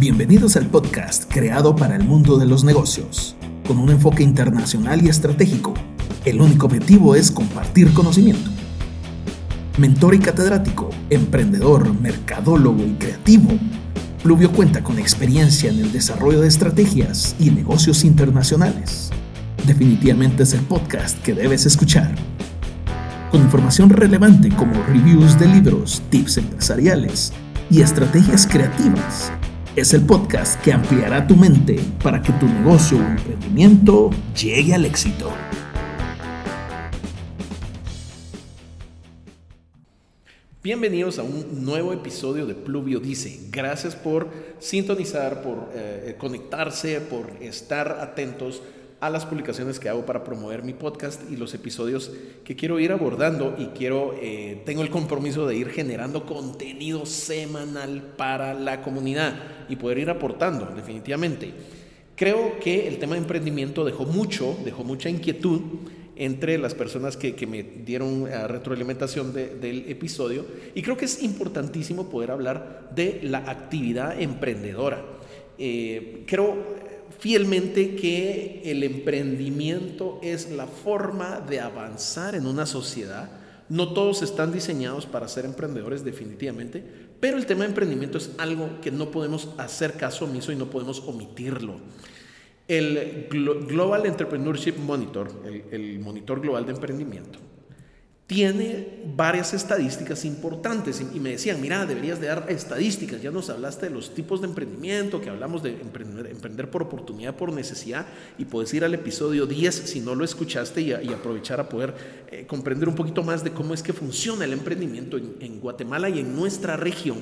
Bienvenidos al podcast creado para el mundo de los negocios, con un enfoque internacional y estratégico. El único objetivo es compartir conocimiento. Mentor y catedrático, emprendedor, mercadólogo y creativo, Pluvio cuenta con experiencia en el desarrollo de estrategias y negocios internacionales. Definitivamente es el podcast que debes escuchar. Con información relevante como reviews de libros, tips empresariales y estrategias creativas es el podcast que ampliará tu mente para que tu negocio o emprendimiento llegue al éxito. Bienvenidos a un nuevo episodio de Pluvio Dice. Gracias por sintonizar, por eh, conectarse, por estar atentos a las publicaciones que hago para promover mi podcast y los episodios que quiero ir abordando y quiero, eh, tengo el compromiso de ir generando contenido semanal para la comunidad y poder ir aportando definitivamente. Creo que el tema de emprendimiento dejó mucho, dejó mucha inquietud entre las personas que, me dieron eh, retroalimentación del episodio y creo que es importantísimo poder hablar de la actividad emprendedora. Eh, creo fielmente que el emprendimiento es la forma de avanzar en una sociedad. No todos están diseñados para ser emprendedores definitivamente, pero el tema de emprendimiento es algo que no podemos hacer caso omiso y no podemos omitirlo. El Global Entrepreneurship Monitor, el, el monitor global de emprendimiento, tiene varias estadísticas importantes y me decían, mira, deberías de dar estadísticas, ya nos hablaste de los tipos de emprendimiento, que hablamos de emprender, por oportunidad, por necesidad, y puedes ir al episodio 10 si no lo escuchaste y, aprovechar a poder eh, comprender un poquito más de cómo es que funciona el emprendimiento en Guatemala y en nuestra región.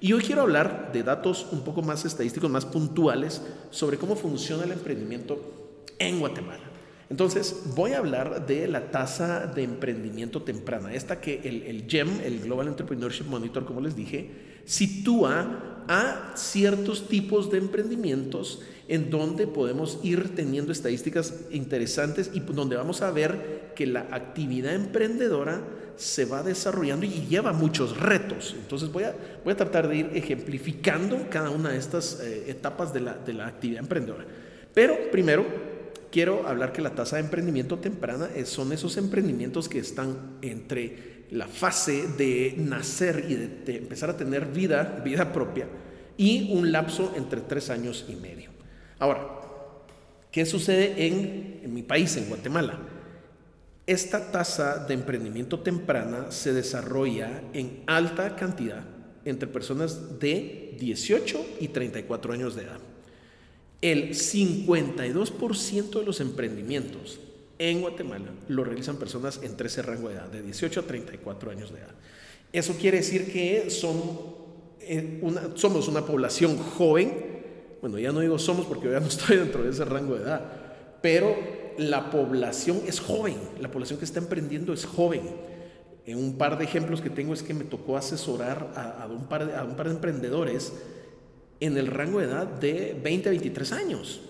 Y hoy quiero hablar de datos un poco más estadísticos, más puntuales, sobre cómo funciona el emprendimiento en Guatemala. Entonces, voy a hablar de la tasa de emprendimiento temprana, esta que el, GEM, el Global Entrepreneurship Monitor, como les dije, sitúa a ciertos tipos de emprendimientos en donde podemos ir teniendo estadísticas interesantes y donde vamos a ver que la actividad emprendedora se va desarrollando y lleva muchos retos. Entonces voy a, voy a tratar de ir ejemplificando cada una de estas eh, etapas de la, de la actividad emprendedora. Pero primero quiero hablar que la tasa de emprendimiento temprana son esos emprendimientos que están entre la fase de nacer y de, empezar a tener vida, vida propia, y un lapso entre tres años y medio. Ahora, ¿qué sucede en, en mi país, en Guatemala? Esta tasa de emprendimiento temprana se desarrolla en alta cantidad entre personas de 18 y 34 años de edad el 52% de los emprendimientos en Guatemala lo realizan personas entre ese rango de edad, de 18 a 34 años de edad. Eso quiere decir que eh, somos una población joven, bueno, ya no digo somos porque ya no estoy dentro de ese rango de edad, pero la población es joven, la población que está emprendiendo es joven. En un par de ejemplos que tengo es que me tocó asesorar a un par de emprendedores en el rango de edad de 20 a 23 años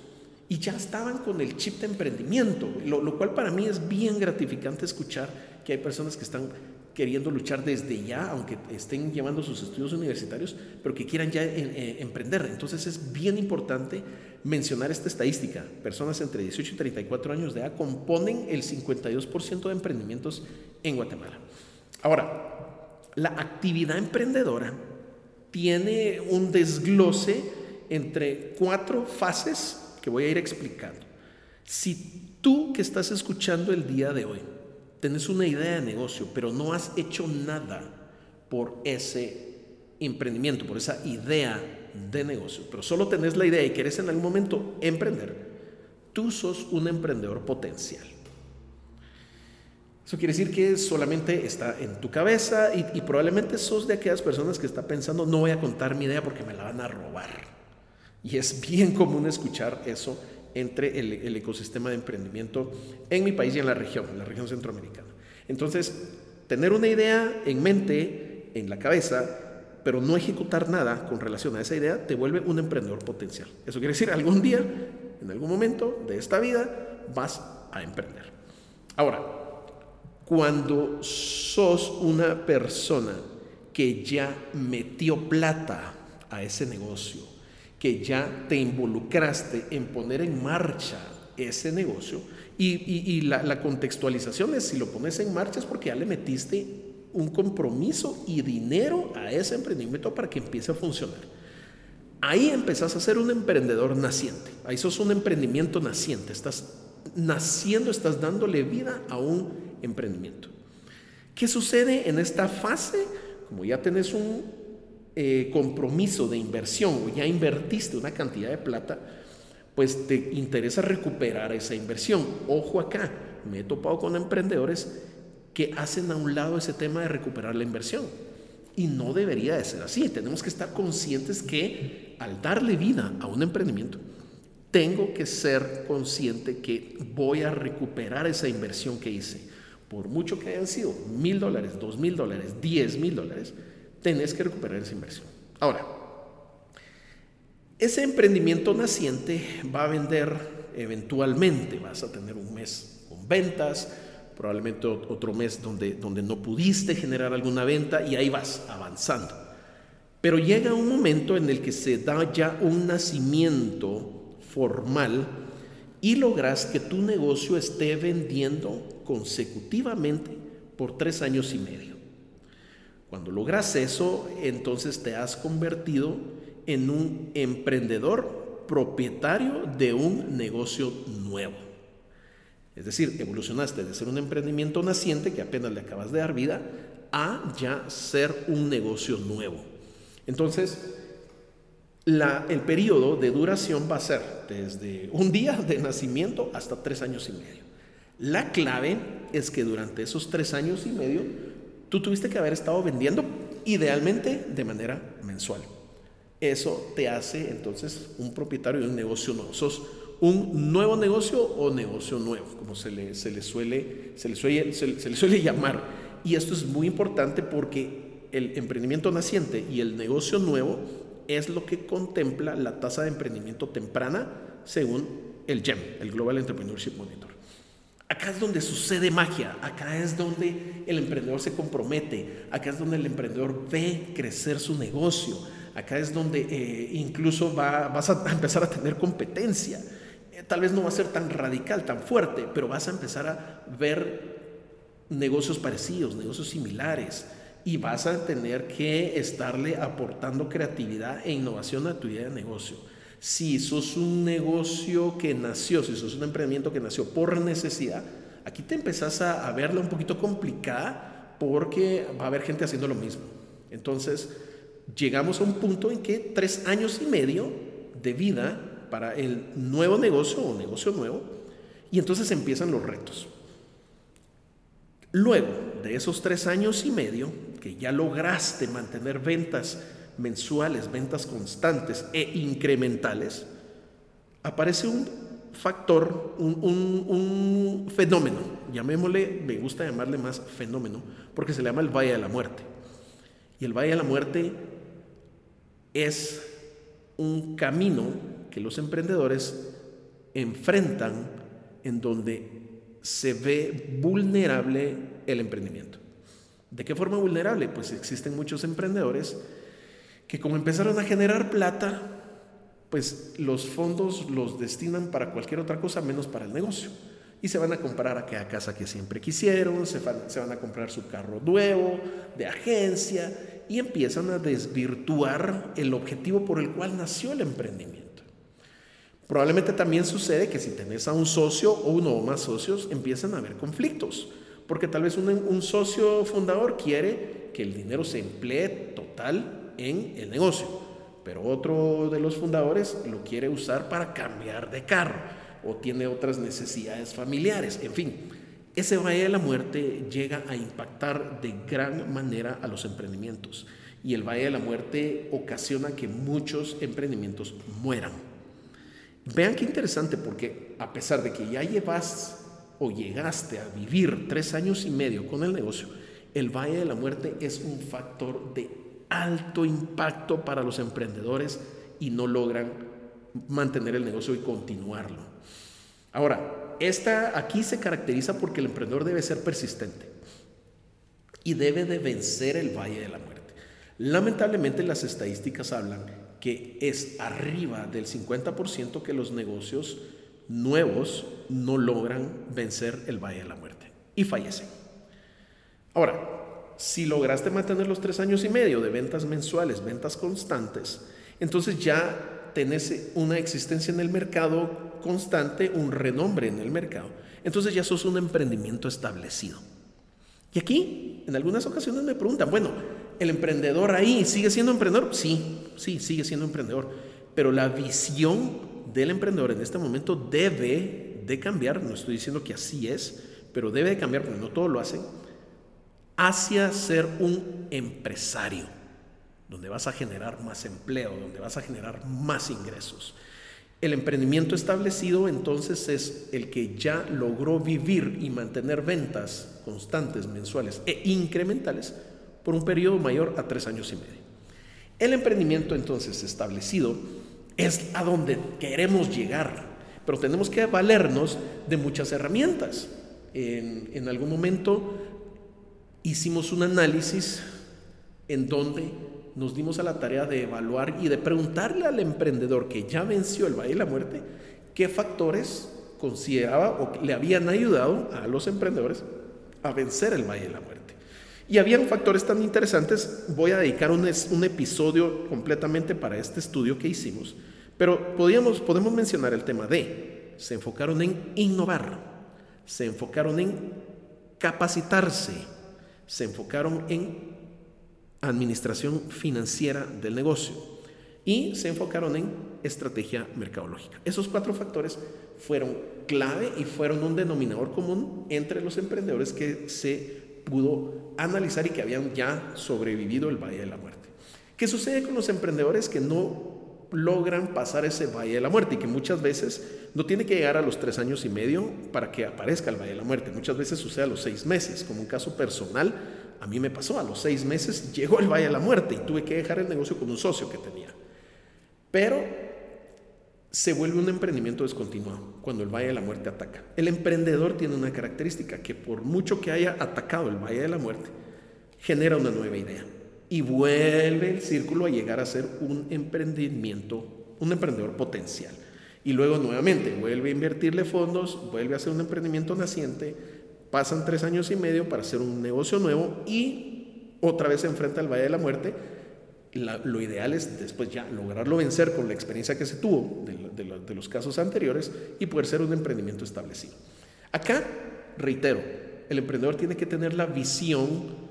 y ya estaban con el chip de emprendimiento, lo, cual para mí es bien gratificante escuchar que hay personas que están queriendo luchar desde ya, aunque estén llevando sus estudios universitarios, pero que quieran ya eh, eh, emprender. Entonces es bien importante mencionar esta estadística. Personas entre 18 y 34 años de edad componen el 52% de emprendimientos en Guatemala. Ahora, la actividad emprendedora tiene un desglose entre cuatro fases que voy a ir explicando. Si tú que estás escuchando el día de hoy tienes una idea de negocio, pero no has hecho nada por ese emprendimiento, por esa idea de negocio, pero solo tenés la idea y quieres en algún momento emprender, tú sos un emprendedor potencial. Eso quiere decir que solamente está en tu cabeza y, probablemente sos de aquellas personas que está pensando, no voy a contar mi idea porque me la van a robar. Y es bien común escuchar eso entre el, ecosistema de emprendimiento en mi país y en la región, en la región centroamericana. Entonces, tener una idea en mente, en la cabeza, pero no ejecutar nada con relación a esa idea, te vuelve un emprendedor potencial. Eso quiere decir, algún día, en algún momento de esta vida, vas a emprender. Ahora, cuando sos una persona que ya metió plata a ese negocio, que ya te involucraste en poner en marcha ese negocio y, la, la, contextualización es si lo pones en marcha es porque ya le metiste un compromiso y dinero a ese emprendimiento para que empiece a funcionar. Ahí empezás a ser un emprendedor naciente, ahí sos un emprendimiento naciente, estás naciendo, estás dándole vida a un emprendimiento. ¿Qué sucede en esta fase? Como ya tenés un eh, compromiso de inversión o ya invertiste una cantidad de plata, pues te interesa recuperar esa inversión. Ojo acá, me he topado con emprendedores que hacen a un lado ese tema de recuperar la inversión. Y no debería de ser así. Tenemos que estar conscientes que al darle vida a un emprendimiento, tengo que ser consciente que voy a recuperar esa inversión que hice. Por mucho que hayan sido mil dólares, dos mil dólares, diez mil dólares, tenés que recuperar esa inversión. Ahora, ese emprendimiento naciente va a vender eventualmente, vas a tener un mes con ventas, probablemente otro mes donde, donde no pudiste generar alguna venta y ahí vas avanzando. Pero llega un momento en el que se da ya un nacimiento formal y logras que tu negocio esté vendiendo consecutivamente por tres años y medio. Cuando logras eso, entonces te has convertido en un emprendedor propietario de un negocio nuevo. Es decir, evolucionaste de ser un emprendimiento naciente que apenas le acabas de dar vida a ya ser un negocio nuevo. Entonces, el periodo de duración va a ser desde un día de nacimiento hasta tres años y medio. La clave es que durante esos tres años y medio tú tuviste que haber estado vendiendo idealmente de manera mensual. Eso te hace entonces un propietario de un negocio nuevo. Sos un nuevo negocio o negocio nuevo, como se le, se le, suele, se le, suele, se le suele llamar. Y esto es muy importante porque el emprendimiento naciente y el negocio nuevo es lo que contempla la tasa de emprendimiento temprana según el GEM, el Global Entrepreneurship Monitor. Acá es donde sucede magia, acá es donde el emprendedor se compromete, acá es donde el emprendedor ve crecer su negocio, acá es donde eh, incluso va, vas a empezar a tener competencia. Eh, tal vez no va a ser tan radical, tan fuerte, pero vas a empezar a ver negocios parecidos, negocios similares, y vas a tener que estarle aportando creatividad e innovación a tu idea de negocio. Si sos un negocio que nació, si sos un emprendimiento que nació por necesidad, aquí te empezás a, verla un poquito complicada porque va a haber gente haciendo lo mismo. Entonces, llegamos a un punto en que tres años y medio de vida para el nuevo negocio o negocio nuevo, y entonces empiezan los retos. Luego de esos tres años y medio, que ya lograste mantener ventas mensuales, ventas constantes e incrementales, aparece un factor, un, fenómeno, llamémosle, me gusta llamarle más fenómeno, porque se le llama el Valle de la Muerte. Y el Valle de la Muerte es un camino que los emprendedores enfrentan en donde se ve vulnerable el emprendimiento. ¿De qué forma vulnerable? Pues existen muchos emprendedores que como empezaron a generar plata, pues los fondos los destinan para cualquier otra cosa menos para el negocio. Y se van a comprar aquella casa que siempre quisieron, se van, se van a comprar su carro nuevo, de agencia, y empiezan a desvirtuar el objetivo por el cual nació el emprendimiento. Probablemente también sucede que si tenés a un socio o uno o más socios, empiezan a haber conflictos, porque tal vez un, socio fundador quiere que el dinero se emplee total en el negocio, pero otro de los fundadores lo quiere usar para cambiar de carro o tiene otras necesidades familiares, en fin. Ese valle de la muerte llega a impactar de gran manera a los emprendimientos y el valle de la muerte ocasiona que muchos emprendimientos mueran. Vean qué interesante porque a pesar de que ya llevas o llegaste a vivir tres años y medio con el negocio, el Valle de la Muerte es un factor de alto impacto para los emprendedores y no logran mantener el negocio y continuarlo. Ahora, esta aquí se caracteriza porque el emprendedor debe ser persistente y debe de vencer el Valle de la Muerte. Lamentablemente las estadísticas hablan que es arriba del 50% que los negocios nuevos no logran vencer el Valle de la Muerte y fallecen. Ahora, si lograste mantener los tres años y medio de ventas mensuales, ventas constantes, entonces ya tenés una existencia en el mercado constante, un renombre en el mercado. Entonces ya sos un emprendimiento establecido. Y aquí, en algunas ocasiones me preguntan, bueno, ¿el emprendedor ahí sigue siendo emprendedor? Sí, sí, sigue siendo emprendedor. Pero la visión del emprendedor en este momento debe de cambiar, no estoy diciendo que así es, pero debe de cambiar, porque no todo lo hacen, hacia ser un empresario, donde vas a generar más empleo, donde vas a generar más ingresos. El emprendimiento establecido entonces es el que ya logró vivir y mantener ventas constantes, mensuales e incrementales por un periodo mayor a tres años y medio. El emprendimiento entonces establecido es a donde queremos llegar, pero tenemos que valernos de muchas herramientas. En, en algún momento hicimos un análisis en donde nos dimos a la tarea de evaluar y de preguntarle al emprendedor que ya venció el Valle de la Muerte qué factores consideraba o le habían ayudado a los emprendedores a vencer el Valle de la Muerte. Y habían factores tan interesantes, voy a dedicar un, episodio completamente para este estudio que hicimos, pero podíamos, podemos mencionar el tema de, se enfocaron en innovar, se enfocaron en capacitarse, se enfocaron en administración financiera del negocio y se enfocaron en estrategia mercadológica. Esos cuatro factores fueron clave y fueron un denominador común entre los emprendedores que se pudo analizar y que habían ya sobrevivido el Valle de la Muerte. ¿Qué sucede con los emprendedores que no logran pasar ese Valle de la Muerte y que muchas veces no tiene que llegar a los tres años y medio para que aparezca el Valle de la Muerte? Muchas veces sucede a los seis meses, como un caso personal a mí me pasó, a los seis meses llegó el Valle de la Muerte y tuve que dejar el negocio con un socio que tenía. Pero se vuelve un emprendimiento descontinuado cuando el Valle de la Muerte ataca. El emprendedor tiene una característica que por mucho que haya atacado el Valle de la Muerte, genera una nueva idea y vuelve el círculo a llegar a ser un emprendimiento, un emprendedor potencial. Y luego nuevamente vuelve a invertirle fondos, vuelve a ser un emprendimiento naciente, Pasan tres años y medio para hacer un negocio nuevo y otra vez se enfrenta al Valle de la Muerte. Lo ideal es después ya lograrlo vencer con la experiencia que se tuvo de, los casos anteriores y poder ser un emprendimiento establecido. Acá, reitero, el emprendedor tiene que tener la visión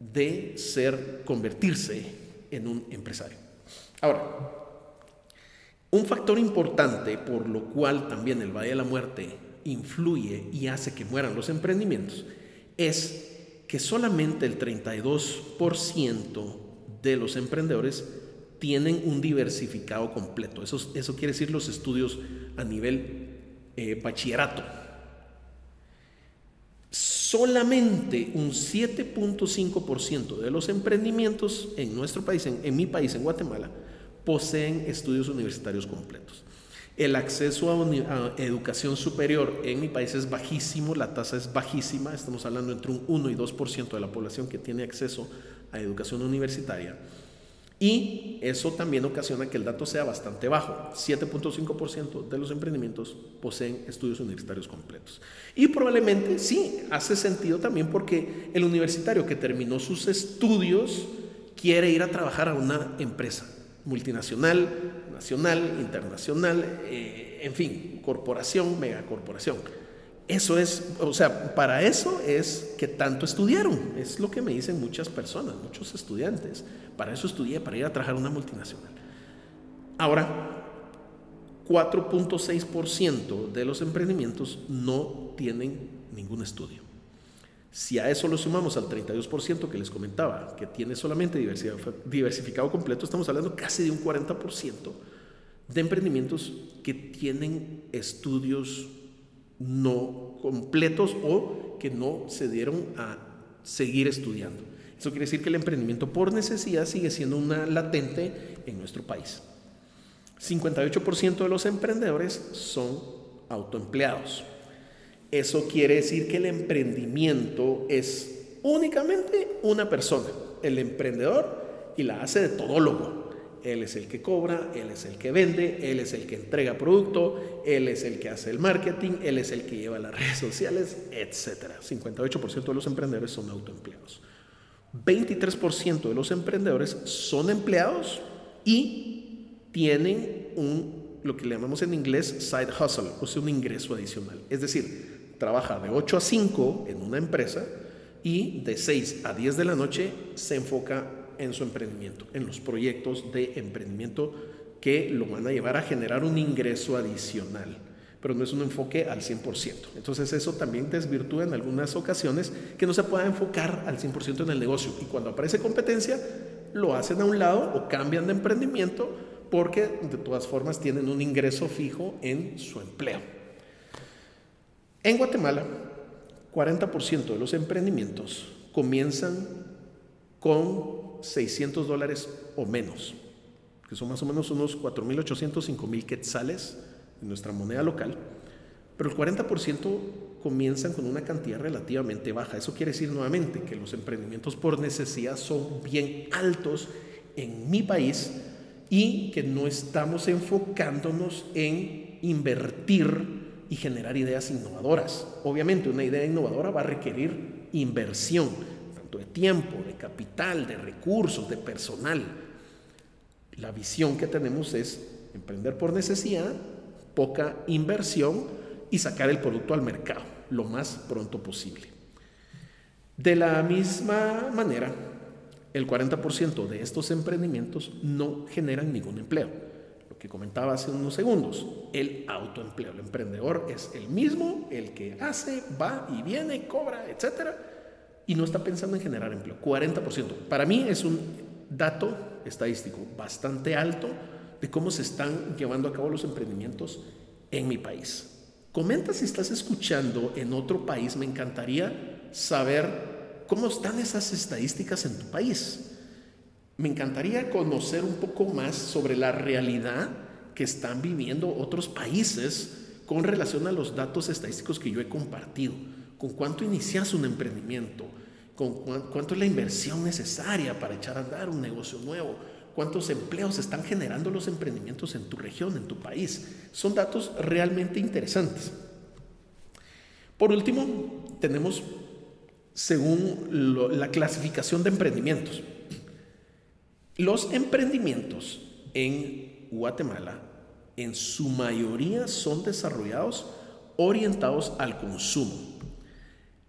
de ser, convertirse en un empresario. Ahora, un factor importante por lo cual también el Valle de la Muerte influye y hace que mueran los emprendimientos es que solamente el 32% de los emprendedores tienen un diversificado completo. Eso, eso quiere decir los estudios a nivel eh, bachillerato. Solamente un 7.5% de los emprendimientos en nuestro país, en mi país, en Guatemala, poseen estudios universitarios completos. El acceso a, educación superior en mi país es bajísimo, la tasa es bajísima, estamos hablando entre un 1 y 2% de la población que tiene acceso a educación universitaria. Y eso también ocasiona que el dato sea bastante bajo. 7.5% de los emprendimientos poseen estudios universitarios completos. Y probablemente sí, hace sentido también porque el universitario que terminó sus estudios quiere ir a trabajar a una empresa multinacional, nacional, internacional, eh, en fin, corporación, megacorporación. Eso es, o sea, para eso es que tanto estudiaron, es lo que me dicen muchas personas, muchos estudiantes. Para eso estudié, para ir a trabajar una multinacional. Ahora, 4.6% de los emprendimientos no tienen ningún estudio. Si a eso lo sumamos al 32% que les comentaba, que tiene solamente diversificado completo, estamos hablando casi de un 40% de emprendimientos que tienen estudios no completos o que no se dieron a seguir estudiando. Eso quiere decir que el emprendimiento por necesidad sigue siendo una latente en nuestro país. 58% de los emprendedores son autoempleados. Eso quiere decir que el emprendimiento es únicamente una persona, el emprendedor, y la hace de todólogo. Él es el que cobra, él es el que vende, él es el que entrega producto, él es el que hace el marketing, él es el que lleva las redes sociales, etc. 58% de los emprendedores son autoempleados. 23% de los emprendedores son empleados y tienen un lo que le llamamos en inglés side hustle, o sea, un ingreso adicional. Es decir, trabaja de 8 a 5 en una empresa y de 6 a 10 de la noche se enfoca en su emprendimiento, en los proyectos de emprendimiento que lo van a llevar a generar un ingreso adicional, pero no es un enfoque al 100%. Entonces eso también desvirtúa en algunas ocasiones que no se pueda enfocar al 100% en el negocio y cuando aparece competencia lo hacen a un lado o cambian de emprendimiento porque de todas formas tienen un ingreso fijo en su empleo. En Guatemala, 40% de los emprendimientos comienzan con 600 dólares o menos, que son más o menos unos 4.800, 5.000 quetzales en nuestra moneda local, pero el 40% comienzan con una cantidad relativamente baja. Eso quiere decir nuevamente que los emprendimientos por necesidad son bien altos en mi país y que no estamos enfocándonos en invertir y generar ideas innovadoras. Obviamente una idea innovadora va a requerir inversión, de tiempo, de capital, de recursos, de personal. La visión que tenemos es emprender por necesidad, poca inversión y sacar el producto al mercado lo más pronto posible. De la misma manera, el 40% de estos emprendimientos no generan ningún empleo. Lo que comentaba hace unos segundos, el autoempleo. El emprendedor es el mismo, el que hace, va y viene, cobra, etcétera, y no está pensando en generar empleo. 40%. Para mí es un dato estadístico bastante alto de cómo se están llevando a cabo los emprendimientos en mi país. Comenta si estás escuchando en otro país, me encantaría saber ¿Cómo están esas estadísticas en tu país? Me encantaría conocer un poco más sobre la realidad que están viviendo otros países con relación a los datos estadísticos que yo he compartido. ¿Con cuánto inicias un emprendimiento? ¿Con cuánto es la inversión necesaria para echar a andar un negocio nuevo? ¿Cuántos empleos están generando los emprendimientos en tu región, en tu país? Son datos realmente interesantes. Por último, tenemos según la clasificación de emprendimientos. Los emprendimientos en Guatemala en su mayoría son desarrollados orientados al consumo.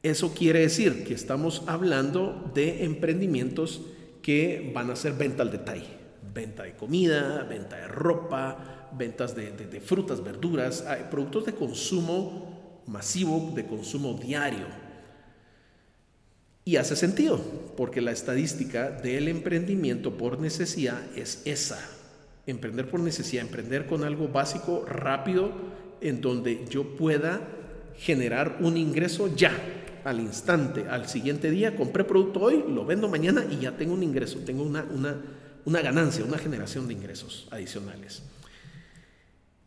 Eso quiere decir que estamos hablando de emprendimientos que van a ser venta al detalle, venta de comida, venta de ropa, ventas de, frutas, verduras, productos de consumo masivo, de consumo diario. Y hace sentido, porque la estadística del emprendimiento por necesidad es esa. Emprender por necesidad, emprender con algo básico, rápido, en donde yo pueda generar un ingreso ya, al instante, al siguiente día, compré producto hoy, lo vendo mañana y ya tengo un ingreso, tengo una, una, una ganancia, una generación de ingresos adicionales.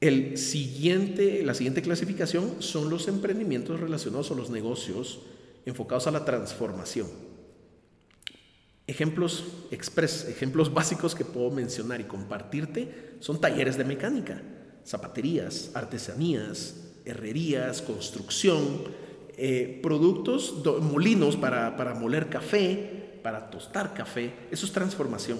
El siguiente, la siguiente clasificación son los emprendimientos relacionados a los negocios enfocados a la transformación. Ejemplos express, ejemplos básicos que puedo mencionar y compartirte son talleres de mecánica, zapaterías, artesanías, herrerías, construcción, eh, productos, molinos para, para moler café, para tostar café, eso es transformación.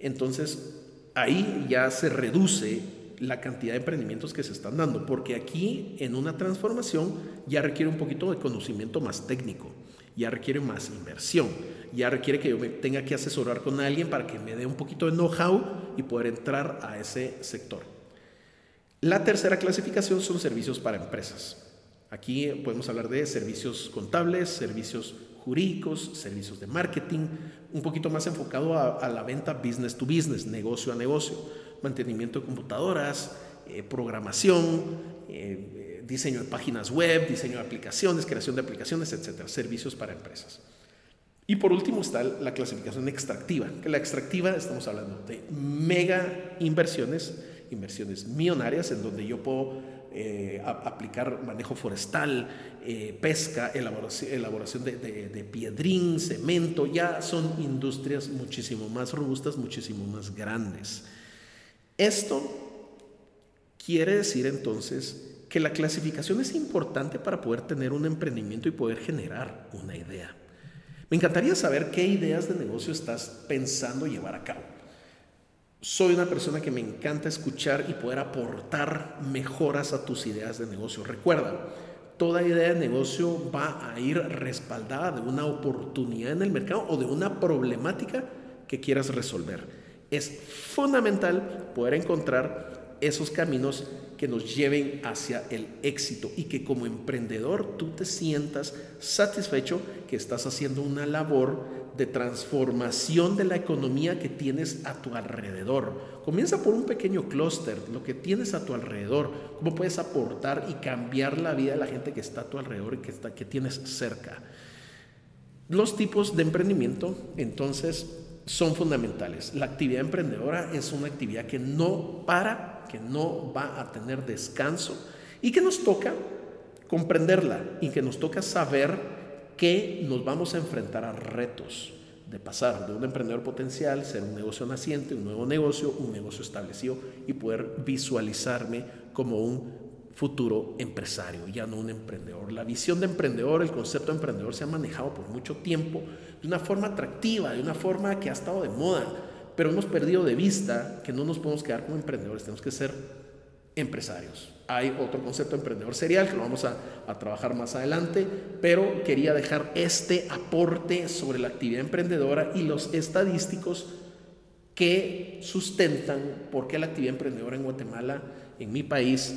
Entonces, ahí ya se reduce la cantidad de emprendimientos que se están dando, porque aquí en una transformación ya requiere un poquito de conocimiento más técnico, ya requiere más inversión, ya requiere que yo me tenga que asesorar con alguien para que me dé un poquito de know-how y poder entrar a ese sector. La tercera clasificación son servicios para empresas. Aquí podemos hablar de servicios contables, servicios jurídicos, servicios de marketing, un poquito más enfocado a, la venta business to business, negocio a negocio mantenimiento de computadoras, eh, programación, eh, diseño de páginas web, diseño de aplicaciones, creación de aplicaciones, etcétera, servicios para empresas. Y por último está la clasificación extractiva, la extractiva estamos hablando de mega inversiones, inversiones millonarias en donde yo puedo eh, aplicar manejo forestal, eh, pesca, elaboración, de, de, piedrín, cemento, ya son industrias muchísimo más robustas, muchísimo más grandes. Esto quiere decir entonces que la clasificación es importante para poder tener un emprendimiento y poder generar una idea. Me encantaría saber qué ideas de negocio estás pensando llevar a cabo. Soy una persona que me encanta escuchar y poder aportar mejoras a tus ideas de negocio. Recuerda, toda idea de negocio va a ir respaldada de una oportunidad en el mercado o de una problemática que quieras resolver. Es fundamental poder encontrar esos caminos que nos lleven hacia el éxito y que como emprendedor tú te sientas satisfecho que estás haciendo una labor de transformación de la economía que tienes a tu alrededor. Comienza por un pequeño clúster, lo que tienes a tu alrededor, cómo puedes aportar y cambiar la vida de la gente que está a tu alrededor y que, está, que tienes cerca. Los tipos de emprendimiento, entonces, son fundamentales. La actividad emprendedora es una actividad que no para que no va a tener descanso y que nos toca comprenderla y que nos toca saber que nos vamos a enfrentar a retos de pasar de un emprendedor potencial, ser un negocio naciente, un nuevo negocio, un negocio establecido y poder visualizarme como un futuro empresario, ya no un emprendedor. La visión de emprendedor, el concepto de emprendedor se ha manejado por mucho tiempo de una forma atractiva, de una forma que ha estado de moda, pero hemos perdido de vista que no nos podemos quedar como emprendedores, tenemos que ser empresarios. Hay otro concepto de emprendedor serial que lo vamos a, trabajar más adelante, pero quería dejar este aporte sobre la actividad emprendedora y los estadísticos que sustentan por qué la actividad emprendedora en Guatemala, en mi país,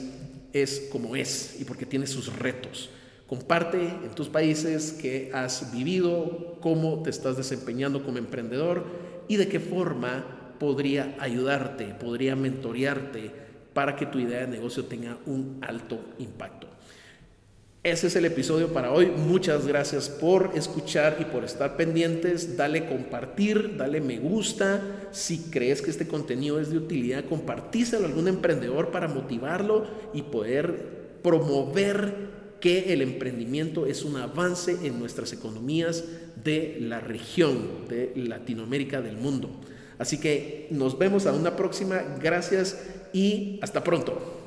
es como es y porque tiene sus retos. Comparte en tus países que has vivido, cómo te estás desempeñando como emprendedor y de qué forma podría ayudarte, podría mentorearte para que tu idea de negocio tenga un alto impacto. Ese es el episodio para hoy. Muchas gracias por escuchar y por estar pendientes. Dale compartir, dale me gusta. Si crees que este contenido es de utilidad, compartíselo a algún emprendedor para motivarlo y poder promover que el emprendimiento es un avance en nuestras economías de la región, de Latinoamérica, del mundo. Así que nos vemos a una próxima. Gracias y hasta pronto.